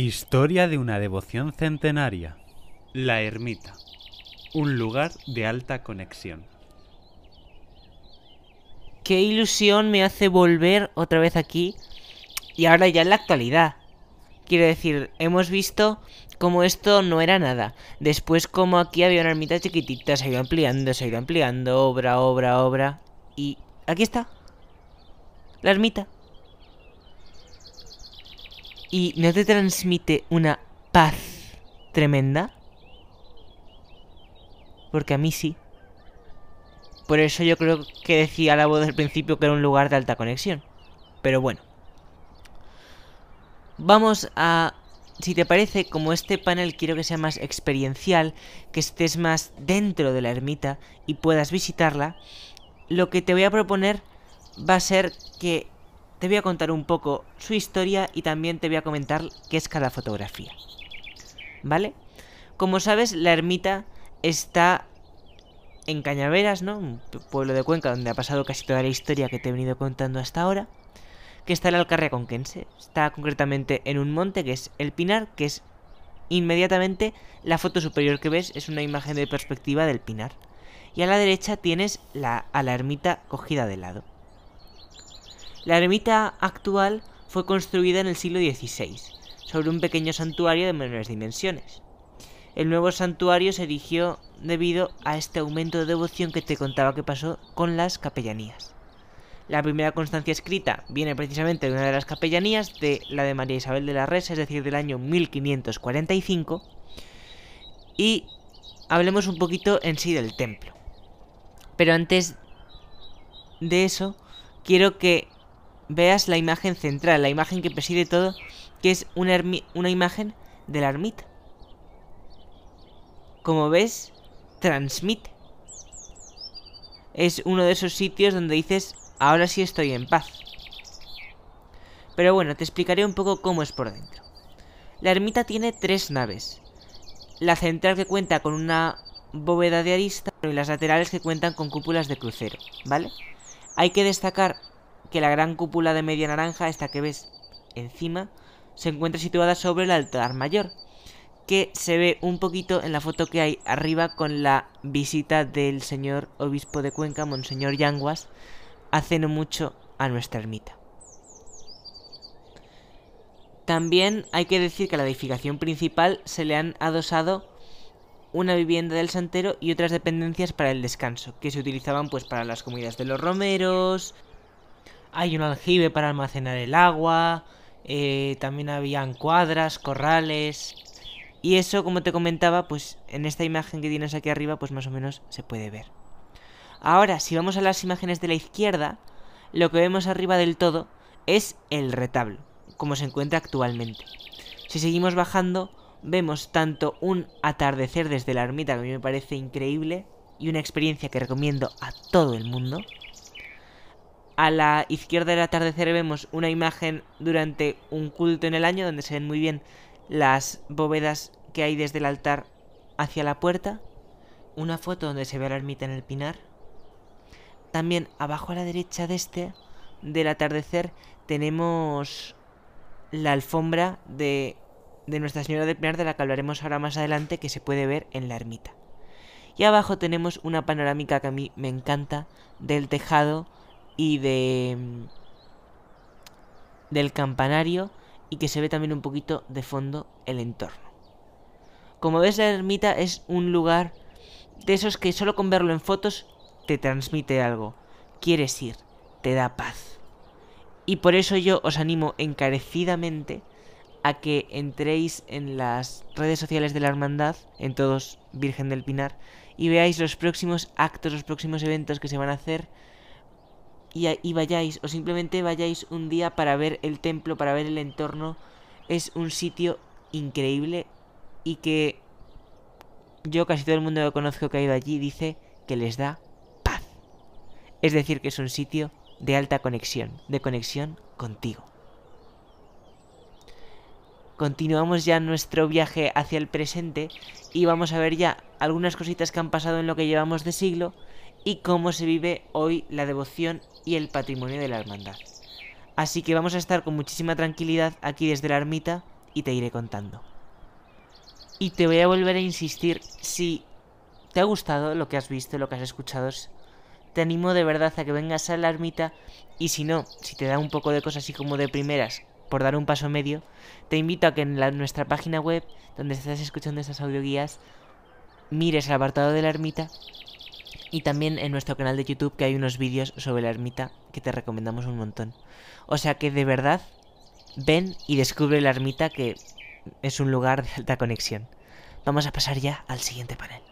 Historia de una devoción centenaria. La ermita. Un lugar de alta conexión. Qué ilusión me hace volver otra vez aquí y ahora ya en la actualidad. Quiero decir, hemos visto cómo esto no era nada. Después como aquí había una ermita chiquitita, se ha ido ampliando, se ha ido ampliando, obra, obra, obra. Y aquí está. La ermita. ¿Y no te transmite una paz tremenda? Porque a mí sí. Por eso yo creo que decía la voz del principio que era un lugar de alta conexión. Pero bueno. Vamos a... Si te parece, como este panel quiero que sea más experiencial, que estés más dentro de la ermita y puedas visitarla, lo que te voy a proponer va a ser que te voy a contar un poco su historia y también te voy a comentar qué es cada fotografía. ¿Vale? Como sabes, la ermita está en Cañaveras, ¿no? Un pueblo de Cuenca donde ha pasado casi toda la historia que te he venido contando hasta ahora. Que está en la Alcarria Conquense. Está concretamente en un monte que es el Pinar, que es inmediatamente la foto superior que ves, es una imagen de perspectiva del Pinar. Y a la derecha tienes la, a la ermita cogida de lado. La ermita actual fue construida en el siglo XVI, sobre un pequeño santuario de menores dimensiones. El nuevo santuario se erigió debido a este aumento de devoción que te contaba que pasó con las capellanías. La primera constancia escrita viene precisamente de una de las capellanías, de la de María Isabel de la Res, es decir, del año 1545. Y hablemos un poquito en sí del templo. Pero antes de eso, quiero que veas la imagen central, la imagen que preside todo, que es una, una imagen de la ermita como ves, transmite. Es uno de esos sitios donde dices, ahora sí estoy en paz. Pero bueno, te explicaré un poco cómo es por dentro. La ermita tiene tres naves. La central que cuenta con una bóveda de arista y las laterales que cuentan con cúpulas de crucero, ¿vale? Hay que destacar que la gran cúpula de media naranja, esta que ves encima, se encuentra situada sobre el altar mayor, que se ve un poquito en la foto que hay arriba con la visita del señor obispo de Cuenca, Monseñor Yanguas, hace no mucho a nuestra ermita. También hay que decir que a la edificación principal se le han adosado una vivienda del santero y otras dependencias para el descanso, que se utilizaban pues para las comidas de los romeros, hay un aljibe para almacenar el agua, eh, también habían cuadras, corrales, y eso, como te comentaba, pues en esta imagen que tienes aquí arriba, pues más o menos se puede ver. Ahora, si vamos a las imágenes de la izquierda, lo que vemos arriba del todo es el retablo, como se encuentra actualmente. Si seguimos bajando, vemos tanto un atardecer desde la ermita, que a mí me parece increíble, y una experiencia que recomiendo a todo el mundo. A la izquierda del atardecer vemos una imagen durante un culto en el año, donde se ven muy bien las bóvedas que hay desde el altar hacia la puerta, una foto donde se ve la ermita en el pinar. También abajo a la derecha de este, del atardecer, tenemos la alfombra de, de Nuestra Señora del Pinar, de la que hablaremos ahora más adelante, que se puede ver en la ermita. Y abajo tenemos una panorámica que a mí me encanta del tejado y de del campanario y que se ve también un poquito de fondo el entorno. Como ves, la ermita es un lugar de esos que solo con verlo en fotos te transmite algo. Quieres ir, te da paz. Y por eso yo os animo encarecidamente a que entréis en las redes sociales de la hermandad, en todos Virgen del Pinar, y veáis los próximos actos, los próximos eventos que se van a hacer y, vayáis, o simplemente vayáis un día para ver el templo, para ver el entorno. Es un sitio increíble y que yo casi todo el mundo que conozco que ha ido allí dice que les da paz. Es decir, que es un sitio de alta conexión, de conexión contigo. Continuamos ya nuestro viaje hacia el presente y vamos a ver ya algunas cositas que han pasado en lo que llevamos de siglo y cómo se vive hoy la devoción y el patrimonio de la hermandad. Así que vamos a estar con muchísima tranquilidad aquí desde la ermita y te iré contando. Y te voy a volver a insistir, si te ha gustado lo que has visto, lo que has escuchado, te animo de verdad a que vengas a la ermita y si no, si te da un poco de cosas así como de primeras, por dar un paso medio, te invito a que en nuestra página web, donde estás escuchando estas audioguías, mires el apartado de la ermita y también en nuestro canal de YouTube que hay unos vídeos sobre la ermita que te recomendamos un montón. O sea que de verdad, ven y descubre la ermita que es un lugar de alta conexión. Vamos a pasar ya al siguiente panel.